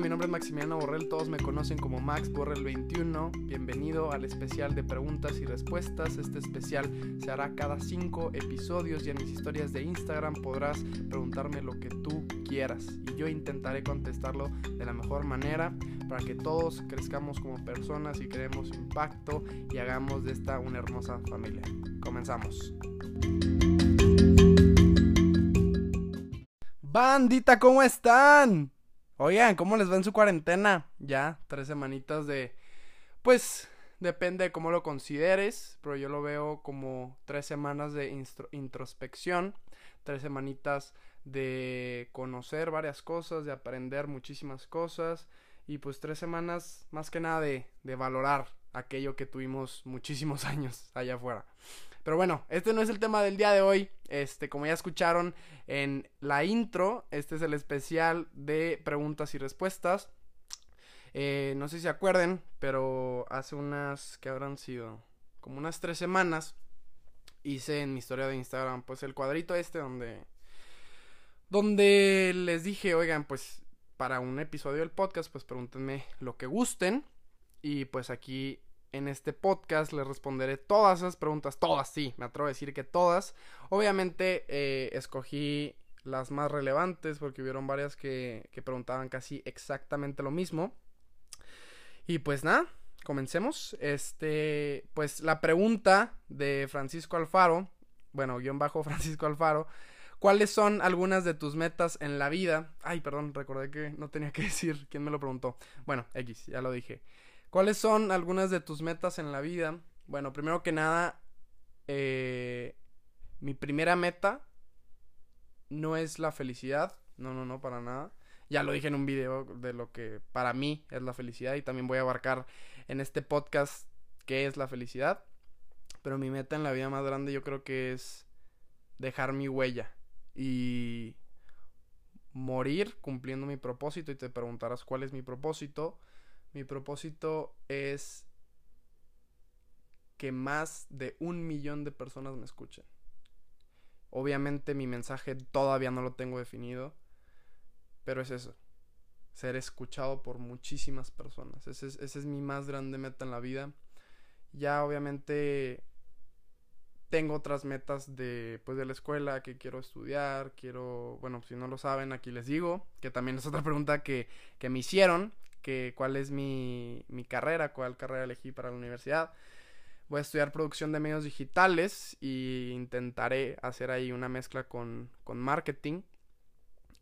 Mi nombre es Maximiliano Borrell, todos me conocen como Max Borrell 21. Bienvenido al especial de preguntas y respuestas. Este especial se hará cada 5 episodios y en mis historias de Instagram podrás preguntarme lo que tú quieras y yo intentaré contestarlo de la mejor manera para que todos crezcamos como personas y creemos impacto y hagamos de esta una hermosa familia. Comenzamos. Bandita, ¿cómo están? Oigan, ¿cómo les va en su cuarentena? Ya, tres semanitas de... Pues depende de cómo lo consideres, pero yo lo veo como tres semanas de introspección, tres semanitas de conocer varias cosas, de aprender muchísimas cosas y pues tres semanas más que nada de, de valorar aquello que tuvimos muchísimos años allá afuera. Pero bueno, este no es el tema del día de hoy. Este, como ya escucharon en la intro, este es el especial de preguntas y respuestas. Eh, no sé si se acuerden, pero hace unas, que habrán sido? Como unas tres semanas, hice en mi historia de Instagram, pues el cuadrito este donde, donde les dije, oigan, pues para un episodio del podcast, pues pregúntenme lo que gusten. Y pues aquí en este podcast les responderé todas esas preguntas, todas, sí, me atrevo a decir que todas. Obviamente eh, escogí las más relevantes porque hubieron varias que, que preguntaban casi exactamente lo mismo. Y pues nada, comencemos. Este, pues la pregunta de Francisco Alfaro, bueno, guion bajo Francisco Alfaro, ¿cuáles son algunas de tus metas en la vida? Ay, perdón, recordé que no tenía que decir quién me lo preguntó. Bueno, X, ya lo dije. ¿Cuáles son algunas de tus metas en la vida? Bueno, primero que nada, eh, mi primera meta no es la felicidad. No, no, no, para nada. Ya lo dije en un video de lo que para mí es la felicidad y también voy a abarcar en este podcast qué es la felicidad. Pero mi meta en la vida más grande yo creo que es dejar mi huella y morir cumpliendo mi propósito y te preguntarás cuál es mi propósito. Mi propósito es que más de un millón de personas me escuchen. Obviamente mi mensaje todavía no lo tengo definido, pero es eso, ser escuchado por muchísimas personas. Esa es, es mi más grande meta en la vida. Ya obviamente tengo otras metas de pues de la escuela que quiero estudiar, quiero, bueno, si no lo saben, aquí les digo, que también es otra pregunta que, que me hicieron, que cuál es mi, mi carrera, cuál carrera elegí para la universidad. Voy a estudiar producción de medios digitales y intentaré hacer ahí una mezcla con, con marketing.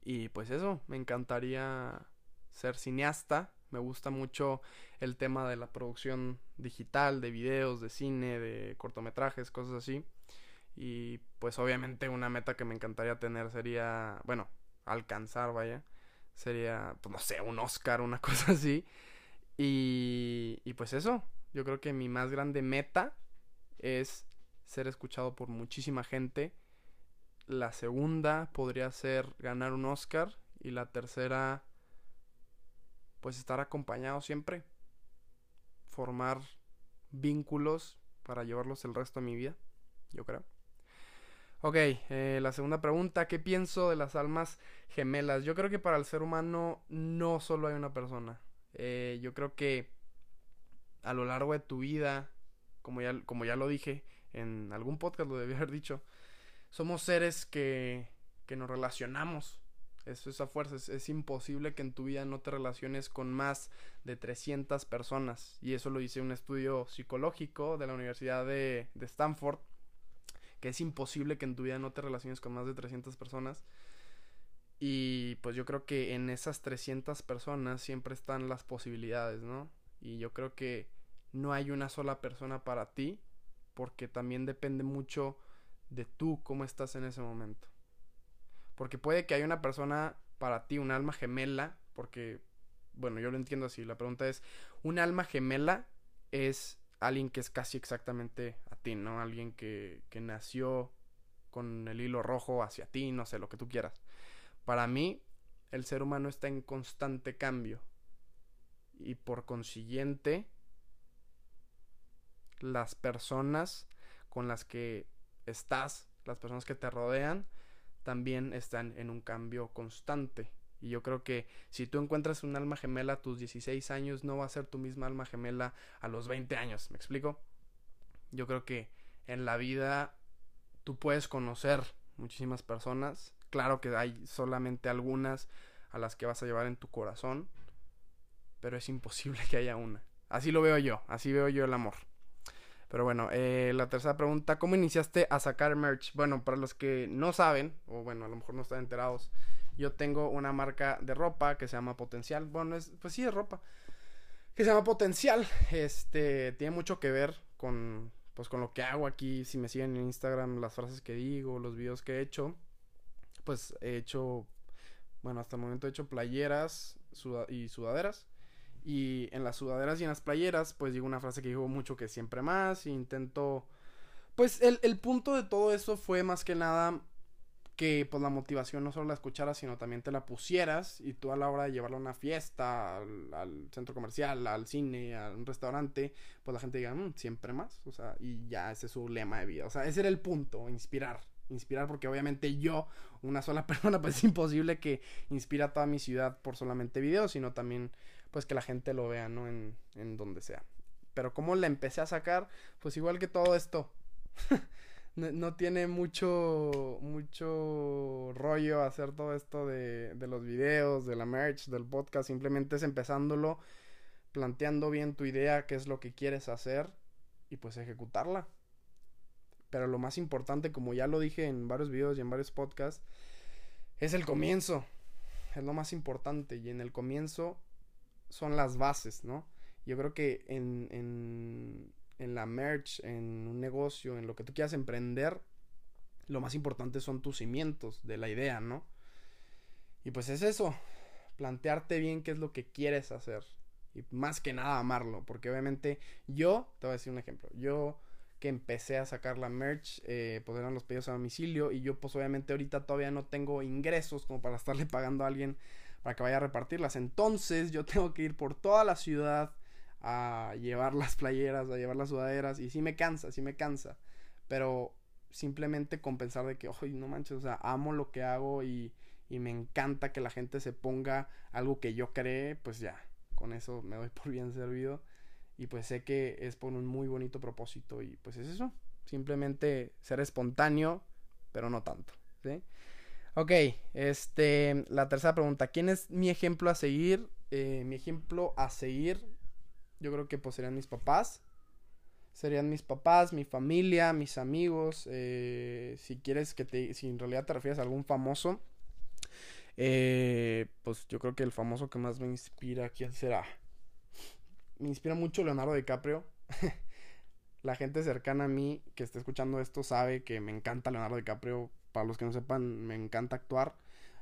Y pues eso, me encantaría ser cineasta. Me gusta mucho el tema de la producción digital, de videos, de cine, de cortometrajes, cosas así. Y pues obviamente una meta que me encantaría tener sería, bueno, alcanzar, vaya, sería, pues no sé, un Oscar, una cosa así. Y, y pues eso, yo creo que mi más grande meta es ser escuchado por muchísima gente. La segunda podría ser ganar un Oscar. Y la tercera, pues estar acompañado siempre. Formar vínculos para llevarlos el resto de mi vida, yo creo. Ok, eh, la segunda pregunta, ¿qué pienso de las almas gemelas? Yo creo que para el ser humano no solo hay una persona. Eh, yo creo que a lo largo de tu vida, como ya, como ya lo dije en algún podcast, lo debí haber dicho, somos seres que, que nos relacionamos. Eso es a fuerza. Es, imposible que en tu vida no te relaciones con más de 300 personas. Y eso lo dice un estudio psicológico de la Universidad de, de Stanford que es imposible que en tu vida no te relaciones con más de 300 personas. Y pues yo creo que en esas 300 personas siempre están las posibilidades, ¿no? Y yo creo que no hay una sola persona para ti, porque también depende mucho de tú cómo estás en ese momento. Porque puede que haya una persona para ti, un alma gemela, porque, bueno, yo lo entiendo así. La pregunta es, ¿un alma gemela es alguien que es casi exactamente ti, ¿no? Alguien que, que nació con el hilo rojo hacia ti, no sé, lo que tú quieras. Para mí, el ser humano está en constante cambio. Y por consiguiente, las personas con las que estás, las personas que te rodean, también están en un cambio constante. Y yo creo que si tú encuentras un alma gemela a tus 16 años, no va a ser tu misma alma gemela a los 20 años. ¿Me explico? Yo creo que en la vida tú puedes conocer muchísimas personas. Claro que hay solamente algunas a las que vas a llevar en tu corazón. Pero es imposible que haya una. Así lo veo yo. Así veo yo el amor. Pero bueno, eh, la tercera pregunta, ¿cómo iniciaste a sacar merch? Bueno, para los que no saben, o bueno, a lo mejor no están enterados, yo tengo una marca de ropa que se llama Potencial. Bueno, es, pues sí, es ropa. Que se llama Potencial. Este, tiene mucho que ver con, pues con lo que hago aquí. Si me siguen en Instagram, las frases que digo, los videos que he hecho. Pues he hecho, bueno, hasta el momento he hecho playeras y sudaderas. Y en las sudaderas y en las playeras, pues digo una frase que digo mucho que siempre más. E intento. Pues el, el punto de todo eso fue más que nada que pues la motivación no solo la escucharas, sino también te la pusieras y tú a la hora de llevarla a una fiesta, al, centro comercial, al cine, a un restaurante, pues la gente diga, mm, siempre más, o sea, y ya ese es su lema de vida, o sea, ese era el punto, inspirar, inspirar porque obviamente yo, una sola persona, pues es imposible que inspire a toda mi ciudad por solamente videos, sino también pues que la gente lo vea, ¿no? En, en donde sea. Pero como la empecé a sacar, pues igual que todo esto. no, tiene mucho, mucho rollo hacer todo esto de, de los videos, de la merch, del podcast. Simplemente es empezándolo, planteando bien tu idea, qué es lo que quieres hacer y pues ejecutarla. Pero lo más importante, como ya lo dije en varios videos y en varios podcasts, es el comienzo. Es lo más importante. Y en el comienzo son las bases, ¿no? Yo creo que en, en, en la merch, en un negocio, en lo que tú quieras emprender, lo más importante son tus cimientos de la idea, ¿no? Y pues es eso, plantearte bien qué es lo que quieres hacer. Y más que nada amarlo, porque obviamente yo, te voy a decir un ejemplo, yo que empecé a sacar la merch, eh, pues eran los pedidos a domicilio y yo pues obviamente ahorita todavía no tengo ingresos como para estarle pagando a alguien para que vaya a repartirlas. Entonces yo tengo que ir por toda la ciudad a llevar las playeras, a llevar las sudaderas y sí me cansa, sí me cansa. Pero simplemente compensar de que, oye, no manches, o sea, amo lo que hago y, y me encanta que la gente se ponga algo que yo cree, pues ya, con eso me doy por bien servido. Y pues sé que es por un muy bonito propósito y pues es eso. Simplemente ser espontáneo, pero no tanto, ¿sí? Ok, este, la tercera pregunta. ¿Quién es mi ejemplo a seguir? Eh, mi ejemplo a seguir, yo creo que pues serían mis papás. Serían mis papás, mi familia, mis amigos. Eh, si quieres que te, si en realidad te refieres a algún famoso, eh, pues yo creo que el famoso que más me inspira, ¿quién será? Me inspira mucho Leonardo DiCaprio. la gente cercana a mí que esté escuchando esto sabe que me encanta Leonardo DiCaprio para los que no sepan, me encanta actuar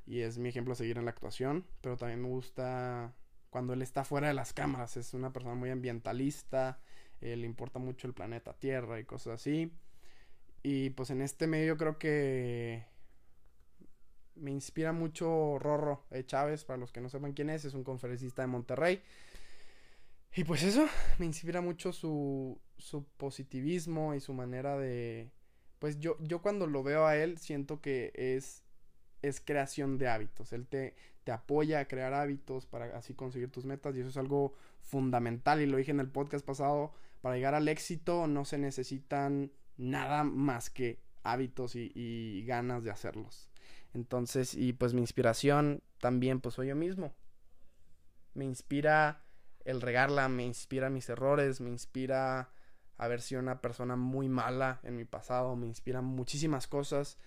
y es mi ejemplo a seguir en la actuación, pero también me gusta cuando él está fuera de las cámaras, es una persona muy ambientalista, eh, le importa mucho el planeta Tierra y cosas así. Y pues en este medio creo que me inspira mucho Rorro e. Chávez, para los que no sepan quién es, es un conferencista de Monterrey. Y pues eso, me inspira mucho su, su positivismo y su manera de, pues yo, yo cuando lo veo a él siento que es, es creación de hábitos. Él te, te apoya a crear hábitos para así conseguir tus metas y eso es algo fundamental y lo dije en el podcast pasado, para llegar al éxito no se necesitan nada más que hábitos y, ganas de hacerlos. Entonces, y pues mi inspiración también pues soy yo mismo. Me inspira el regarla, me inspira mis errores, me inspira haber sido una persona muy mala en mi pasado, me inspiran muchísimas cosas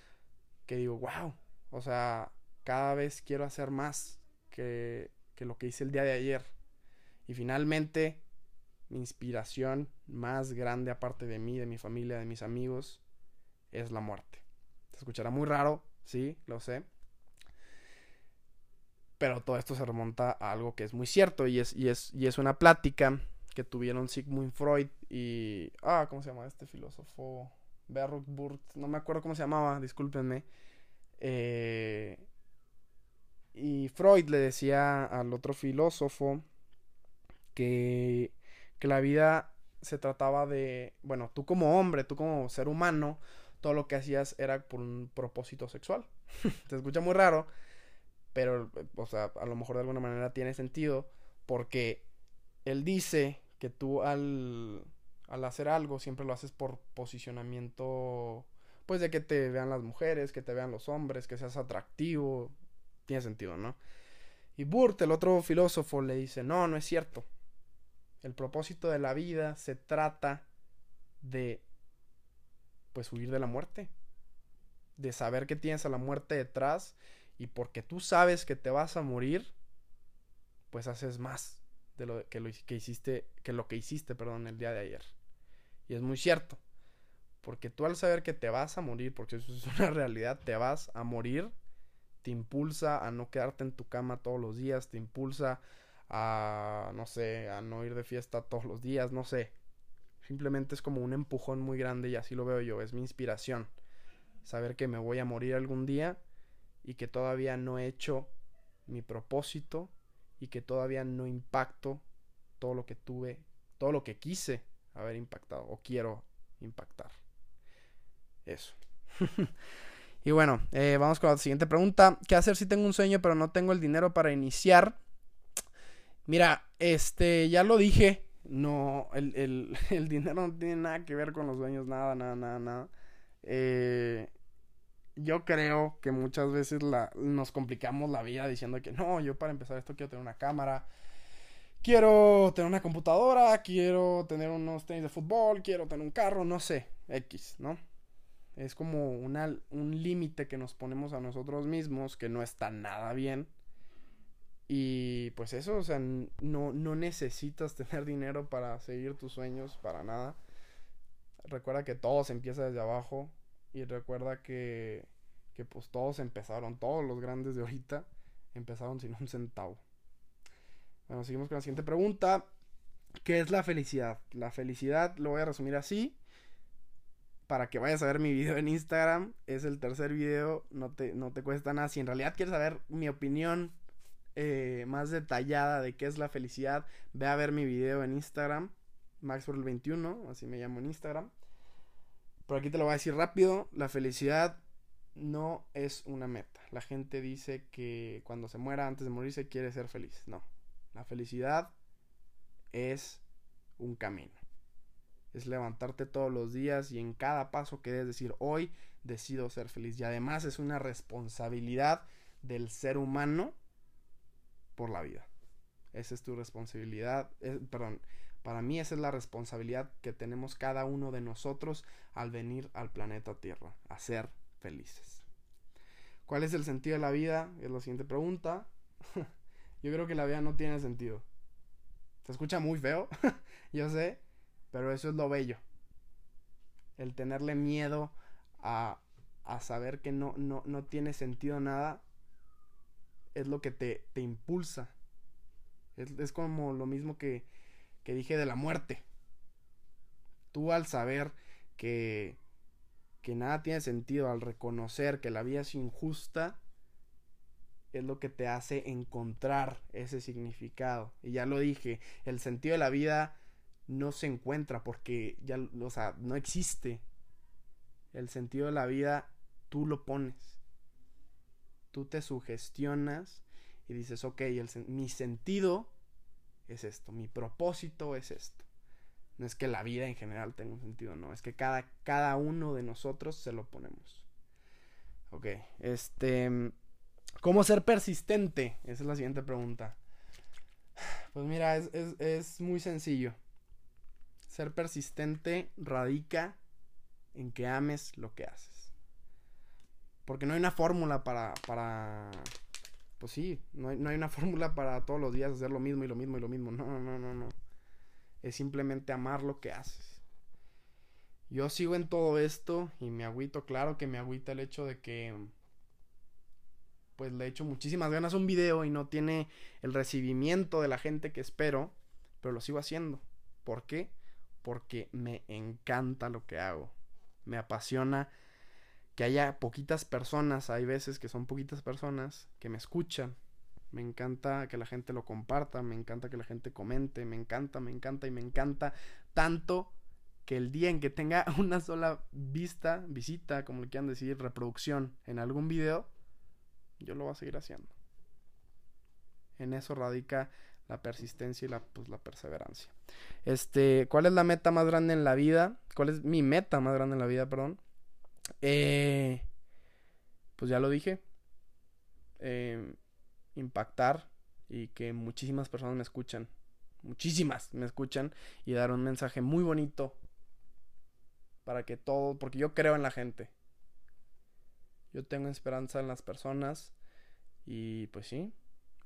que digo, wow, o sea, cada vez quiero hacer más que, que lo que hice el día de ayer. Y finalmente, mi inspiración más grande aparte de mí, de mi familia, de mis amigos, es la muerte. Se escuchará muy raro, sí, lo sé. Pero todo esto se remonta a algo que es muy cierto y es, y es, y es una plática que tuvieron Sigmund Freud y... Ah, ¿cómo se llama este filósofo? Berruch Burt, no me acuerdo cómo se llamaba, discúlpenme. Eh, y Freud le decía al otro filósofo que, que la vida se trataba de, bueno, tú como hombre, tú como ser humano, todo lo que hacías era por un propósito sexual. Te escucha muy raro, pero, o sea, a lo mejor de alguna manera tiene sentido porque él dice que tú al, al hacer algo siempre lo haces por posicionamiento, pues de que te vean las mujeres, que te vean los hombres, que seas atractivo, tiene sentido, ¿no? Y Burt, el otro filósofo, le dice, no, no es cierto. El propósito de la vida se trata de, pues, huir de la muerte. De saber que tienes a la muerte detrás y porque tú sabes que te vas a morir, pues haces más de lo que, lo que hiciste, que lo que hiciste, perdón, el día de ayer. Y es muy cierto. Porque tú al saber que te vas a morir, porque eso es una realidad, te vas a morir, te impulsa a no quedarte en tu cama todos los días, te impulsa a, no sé, a no ir de fiesta todos los días, no sé. Simplemente es como un empujón muy grande y así lo veo yo, es mi inspiración. Saber que me voy a morir algún día y que todavía no he hecho mi propósito y que todavía no impacto todo lo que tuve, todo lo que quise haber impactado o quiero impactar. Eso. y bueno, eh, vamos con la siguiente pregunta. ¿Qué hacer si tengo un sueño pero no tengo el dinero para iniciar? Mira, este, ya lo dije. No, el, el, el dinero no tiene nada que ver con los sueños, nada, nada, nada, nada. Eh, yo creo que muchas veces la, nos complicamos la vida diciendo que no, yo para empezar esto quiero tener una cámara, quiero tener una computadora, quiero tener unos tenis de fútbol, quiero tener un carro, no sé, X, ¿no? Es como un límite que nos ponemos a nosotros mismos que no está nada bien. Y pues eso, o sea, no, no necesitas tener dinero para seguir tus sueños, para nada. Recuerda que todo se empieza desde abajo y recuerda que, que pues todos empezaron, todos los grandes de ahorita empezaron sin un centavo. Bueno, seguimos con la siguiente pregunta. ¿Qué es la felicidad? La felicidad lo voy a resumir así. Para que vayas a ver mi video en Instagram. Es el tercer video. No te, no te cuesta nada. Si en realidad quieres saber mi opinión eh, más detallada de qué es la felicidad, ve a ver mi video en Instagram. Maxwell21. Así me llamo en Instagram. Pero aquí te lo voy a decir rápido. La felicidad no es una meta. La gente dice que cuando se muera, antes de morirse, quiere ser feliz. No. La felicidad es un camino. Es levantarte todos los días y en cada paso que des decir, hoy decido ser feliz. Y además es una responsabilidad del ser humano por la vida. Esa es tu responsabilidad. perdón, para mí esa es la responsabilidad que tenemos cada uno de nosotros al venir al planeta Tierra, a ser felices. ¿Cuál es el sentido de la vida? Es la siguiente pregunta. Yo creo que la vida no tiene sentido. Se escucha muy feo, yo sé, pero eso es lo bello. El tenerle miedo a, a saber que no, no, no tiene sentido nada es lo que te, te impulsa. Es, es como lo mismo que, que dije de la muerte. Tú al saber que, que nada tiene sentido, al reconocer que la vida es injusta, es lo que te hace encontrar ese significado. Y ya lo dije, el sentido de la vida no se encuentra porque ya, o sea, no existe. El sentido de la vida tú lo pones. Tú te sugestionas y dices, ok, mi sentido es esto, mi propósito es esto. No es que la vida en general tenga un sentido, no, es que cada, cada uno de nosotros se lo ponemos. Ok, este... ¿Cómo ser persistente? Esa es la siguiente pregunta. Pues mira, es, es muy sencillo. Ser persistente radica en que ames lo que haces. Porque no hay una fórmula para, para, pues sí, no hay, no hay una fórmula para todos los días hacer lo mismo y lo mismo y lo mismo. No, no, no, no. Es simplemente amar lo que haces. Yo sigo en todo esto y me agüito, claro que me agüita el hecho de que pues le echo muchísimas ganas a un video y no tiene el recibimiento de la gente que espero, pero lo sigo haciendo. ¿Por qué? Porque me encanta lo que hago. Me apasiona que haya poquitas personas, hay veces que son poquitas personas que me escuchan. Me encanta que la gente lo comparta, me encanta que la gente comente, me encanta, me encanta y me encanta tanto que el día en que tenga una sola vista, visita, como le quieran decir, reproducción en algún video, yo lo voy a seguir haciendo. En eso radica la persistencia y la, pues, la perseverancia. Este, ¿cuál es la meta más grande en la vida? ¿Cuál es mi meta más grande en la vida, perdón? Eh, pues ya lo dije. Eh, impactar y que muchísimas personas me escuchan. Muchísimas me escuchan y dar un mensaje muy bonito para que todo, porque yo creo en la gente. Yo tengo esperanza en las personas y pues sí,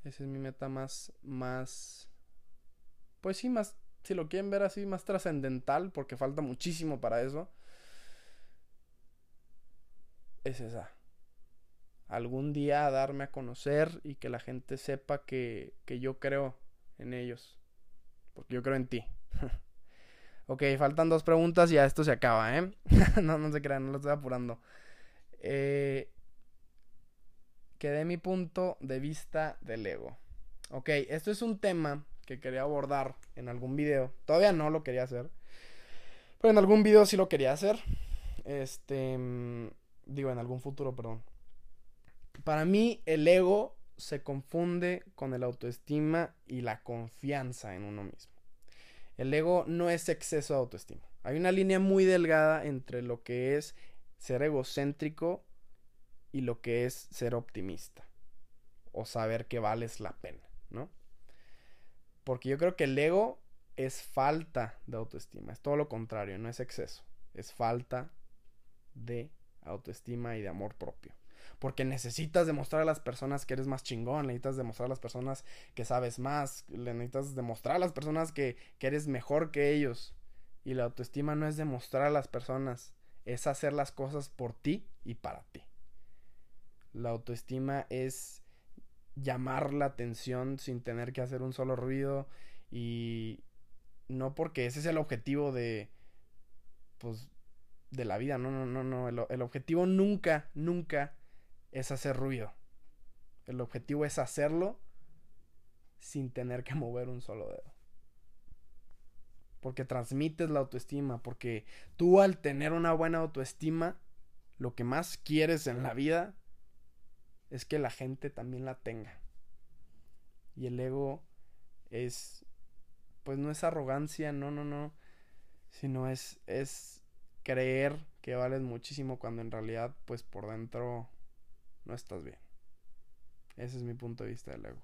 esa es mi meta más, más, pues sí, más, si lo quieren ver así, más trascendental, porque falta muchísimo para eso. Es esa. Algún día darme a conocer y que la gente sepa que, que yo creo en ellos. Porque yo creo en ti. ok, faltan dos preguntas y ya esto se acaba, ¿eh? no, no se crean, no lo estoy apurando. Eh, que mi punto de vista del ego. Ok, esto es un tema que quería abordar en algún video. Todavía no lo quería hacer. Pero en algún video sí lo quería hacer. Este. Mm, digo, en algún futuro, perdón. Para mí, el ego se confunde con el autoestima y la confianza en uno mismo. El ego no es exceso de autoestima. Hay una línea muy delgada entre lo que es ser egocéntrico y lo que es ser optimista o saber que vales la pena, ¿no? Porque yo creo que el ego es falta de autoestima, es todo lo contrario, no es exceso, es falta de autoestima y de amor propio. Porque necesitas demostrar a las personas que eres más chingón, necesitas demostrar a las personas que sabes más, necesitas demostrar a las personas que, que eres mejor que ellos. Y la autoestima no es demostrar a las personas, es hacer las cosas por ti y para ti. La autoestima es llamar la atención sin tener que hacer un solo ruido y no porque ese es el objetivo de pues de la vida, no, no, no, no, el, el objetivo nunca, nunca es hacer ruido. El objetivo es hacerlo sin tener que mover un solo dedo. Porque transmites la autoestima, porque tú al tener una buena autoestima, lo que más quieres en la vida es que la gente también la tenga. Y el ego es, pues no es arrogancia, no, no, no, sino es, es creer que vales muchísimo cuando en realidad, pues por dentro no estás bien. Ese es mi punto de vista del ego.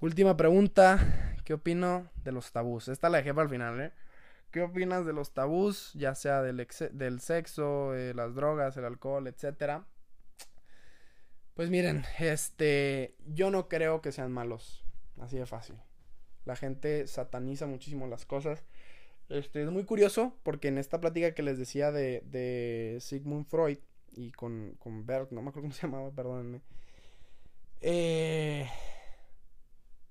Última pregunta, ¿qué opino de los tabús? Esta la dejé para el final, ¿eh? ¿Qué opinas de los tabús, ya sea del, del sexo, eh, las drogas, el alcohol, etcétera? Pues miren, este, yo no creo que sean malos, así de fácil. La gente sataniza muchísimo las cosas. Este, es muy curioso porque en esta plática que les decía de, de Sigmund Freud y con, con Bert, no me acuerdo cómo se llamaba, perdónenme. Eh,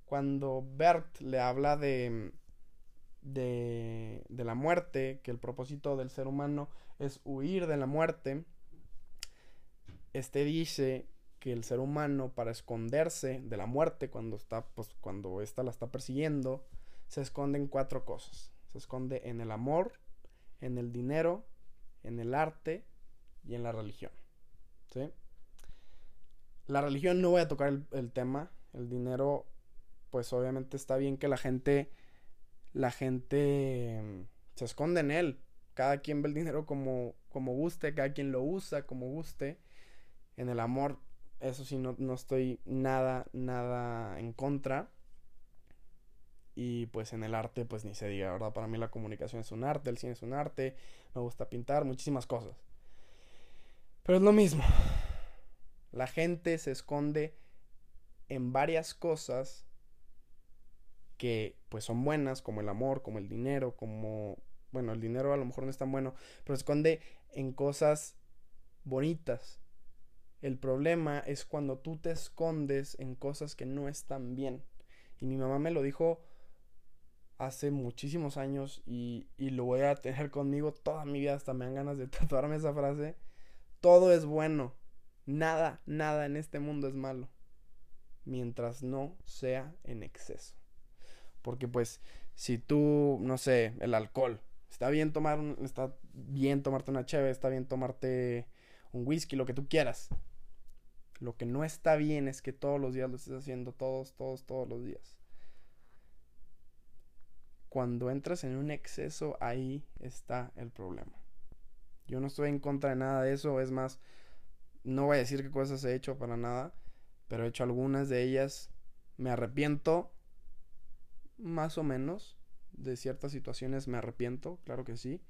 cuando Bert le habla de, de, de la muerte, que el propósito del ser humano es huir de la muerte, este dice que el ser humano para esconderse de la muerte cuando está pues cuando esta la está persiguiendo se esconde en cuatro cosas. Se esconde en el amor en el dinero en el arte y en la religión la religión no voy a tocar el, el tema el dinero pues obviamente está bien que la gente la gente mm, se esconde en él. Cada quien ve el dinero como como guste cada quien lo usa como guste. En el amor eso sí, no, no estoy nada, nada en contra. Y pues en el arte, pues ni se diga, ¿verdad? Para mí la comunicación es un arte, el cine es un arte, me gusta pintar, muchísimas cosas. Pero es lo mismo. La gente se esconde en varias cosas que pues son buenas, como el amor, como el dinero, como... Bueno, el dinero a lo mejor no es tan bueno, pero se esconde en cosas bonitas, el problema es cuando tú te escondes en cosas que no están bien. Y mi mamá me lo dijo hace muchísimos años y, y, lo voy a tener conmigo toda mi vida. Hasta me dan ganas de tatuarme esa frase. Todo es bueno. Nada, nada en este mundo es malo. Mientras no sea en exceso. Porque pues si tú, no sé, el alcohol. Está bien tomar, está bien tomarte una cheve, está bien tomarte un whisky, lo que tú quieras Lo que no está bien es que todos los días lo estés haciendo, todos, todos, todos los días. Cuando entras en un exceso, ahí está el problema. Yo no estoy en contra de nada de eso, es más, no voy a decir qué cosas he hecho para nada, pero he hecho algunas de ellas. Me arrepiento, más o menos, de ciertas situaciones me arrepiento, claro que sí.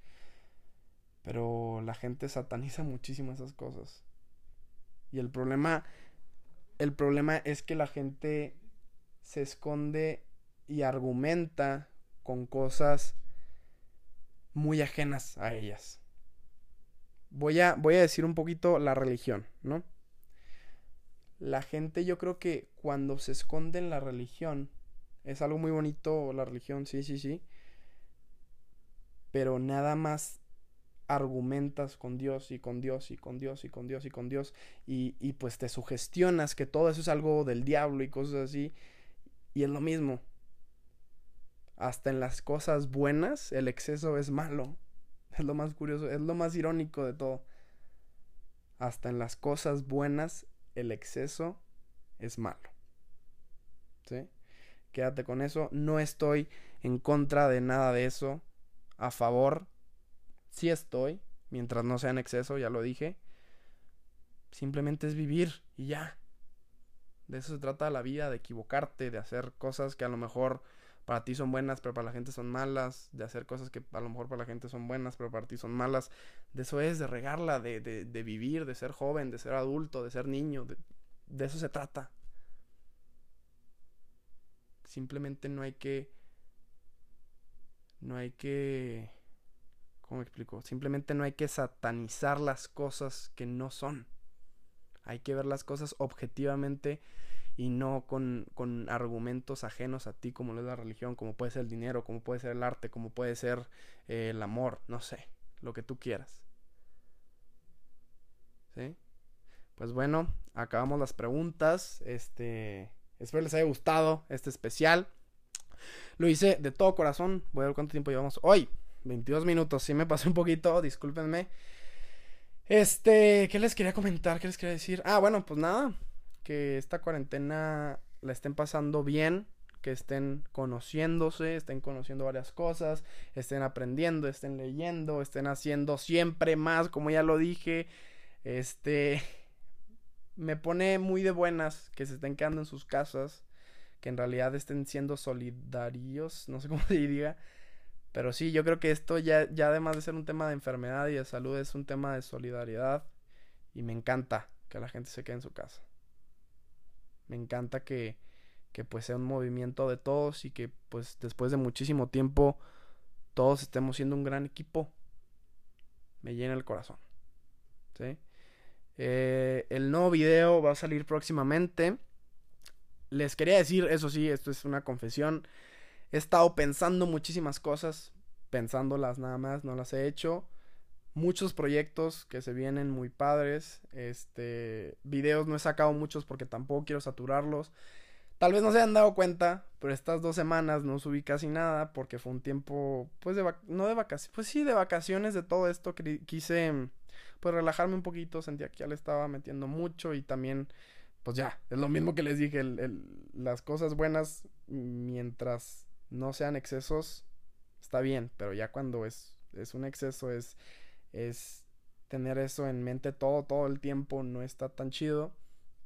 Pero la gente sataniza muchísimo esas cosas. Y el problema, el problema es que la gente se esconde y argumenta con cosas muy ajenas a ellas. Voy a, voy a decir un poquito la religión, ¿no? La gente yo creo que cuando se esconde en la religión, es algo muy bonito la religión, sí, sí, sí, pero nada más argumentas con Dios y con Dios y con Dios y con Dios y con Dios y, y pues te sugestionas que todo eso es algo del diablo y cosas así y es lo mismo. Hasta en las cosas buenas el exceso es malo. Es lo más curioso, es lo más irónico de todo. Hasta en las cosas buenas el exceso es malo. ¿Sí? Quédate con eso. No estoy en contra de nada de eso. A favor sí estoy, mientras no sea en exceso, ya lo dije. Simplemente es vivir y ya. De eso se trata la vida, de equivocarte, de hacer cosas que a lo mejor para ti son buenas, pero para la gente son malas, de hacer cosas que a lo mejor para la gente son buenas, pero para ti son malas. De eso es, de regarla, de, de, de vivir, de ser joven, de ser adulto, de ser niño, de, de eso se trata. Simplemente no hay que... No hay que ¿Cómo explico? Simplemente no hay que satanizar las cosas que no son. Hay que ver las cosas objetivamente y no con, con, argumentos ajenos a ti, como lo es la religión, como puede ser el dinero, como puede ser el arte, como puede ser eh, el amor, no sé, lo que tú quieras. ¿Sí? Pues bueno, acabamos las preguntas. Este, espero les haya gustado este especial. Lo hice de todo corazón. Voy a ver cuánto tiempo llevamos hoy. 22 minutos. Sí me pasé un poquito, discúlpenme. Este, ¿qué les quería comentar? ¿Qué les quería decir? Ah, bueno, pues nada. Que esta cuarentena la estén pasando bien. Que estén conociéndose, estén conociendo varias cosas, estén aprendiendo, estén leyendo, estén haciendo siempre más, como ya lo dije. Este, me pone muy de buenas que se estén quedando en sus casas, que en realidad estén siendo solidarios, no sé cómo se diga, pero sí, yo creo que esto ya, ya además de ser un tema de enfermedad y de salud, es un tema de solidaridad. Y me encanta que la gente se quede en su casa. Me encanta que, que pues sea un movimiento de todos y que pues después de muchísimo tiempo todos estemos siendo un gran equipo. Me llena el corazón. ¿Sí? Eh, el nuevo video va a salir próximamente. Les quería decir, eso sí, esto es una confesión. He estado pensando muchísimas cosas, pensándolas nada más, no las he hecho. Muchos proyectos que se vienen muy padres. Este, videos no he sacado muchos porque tampoco quiero saturarlos. Tal vez no se hayan dado cuenta, pero estas dos semanas no subí casi nada porque fue un tiempo, pues, de no de vacaciones, pues sí, de vacaciones de todo esto. Quise, pues, relajarme un poquito. Sentía que ya le estaba metiendo mucho y también, pues ya, es lo mismo que les dije, las cosas buenas mientras no sean excesos, está bien, pero ya cuando es, es un exceso, es, es tener eso en mente todo, todo el tiempo, no está tan chido.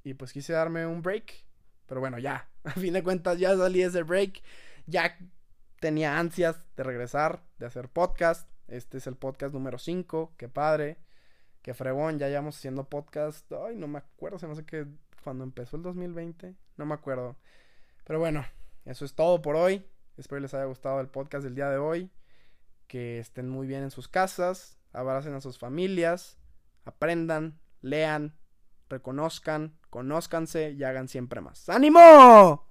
Y pues quise darme un break, pero bueno, ya, a fin de cuentas ya salí ese break, ya tenía ansias de regresar, de hacer podcast. Este es el podcast número 5, qué padre, qué fregón, ya llevamos haciendo podcast. Ay, no me acuerdo, se me hace que cuando empezó el 2020, no me acuerdo. Pero bueno, eso es todo por hoy. Espero les haya gustado el podcast del día de hoy. Que estén muy bien en sus casas. Abracen a sus familias. Aprendan, lean, reconozcan, conózcanse y hagan siempre más. ¡Ánimo!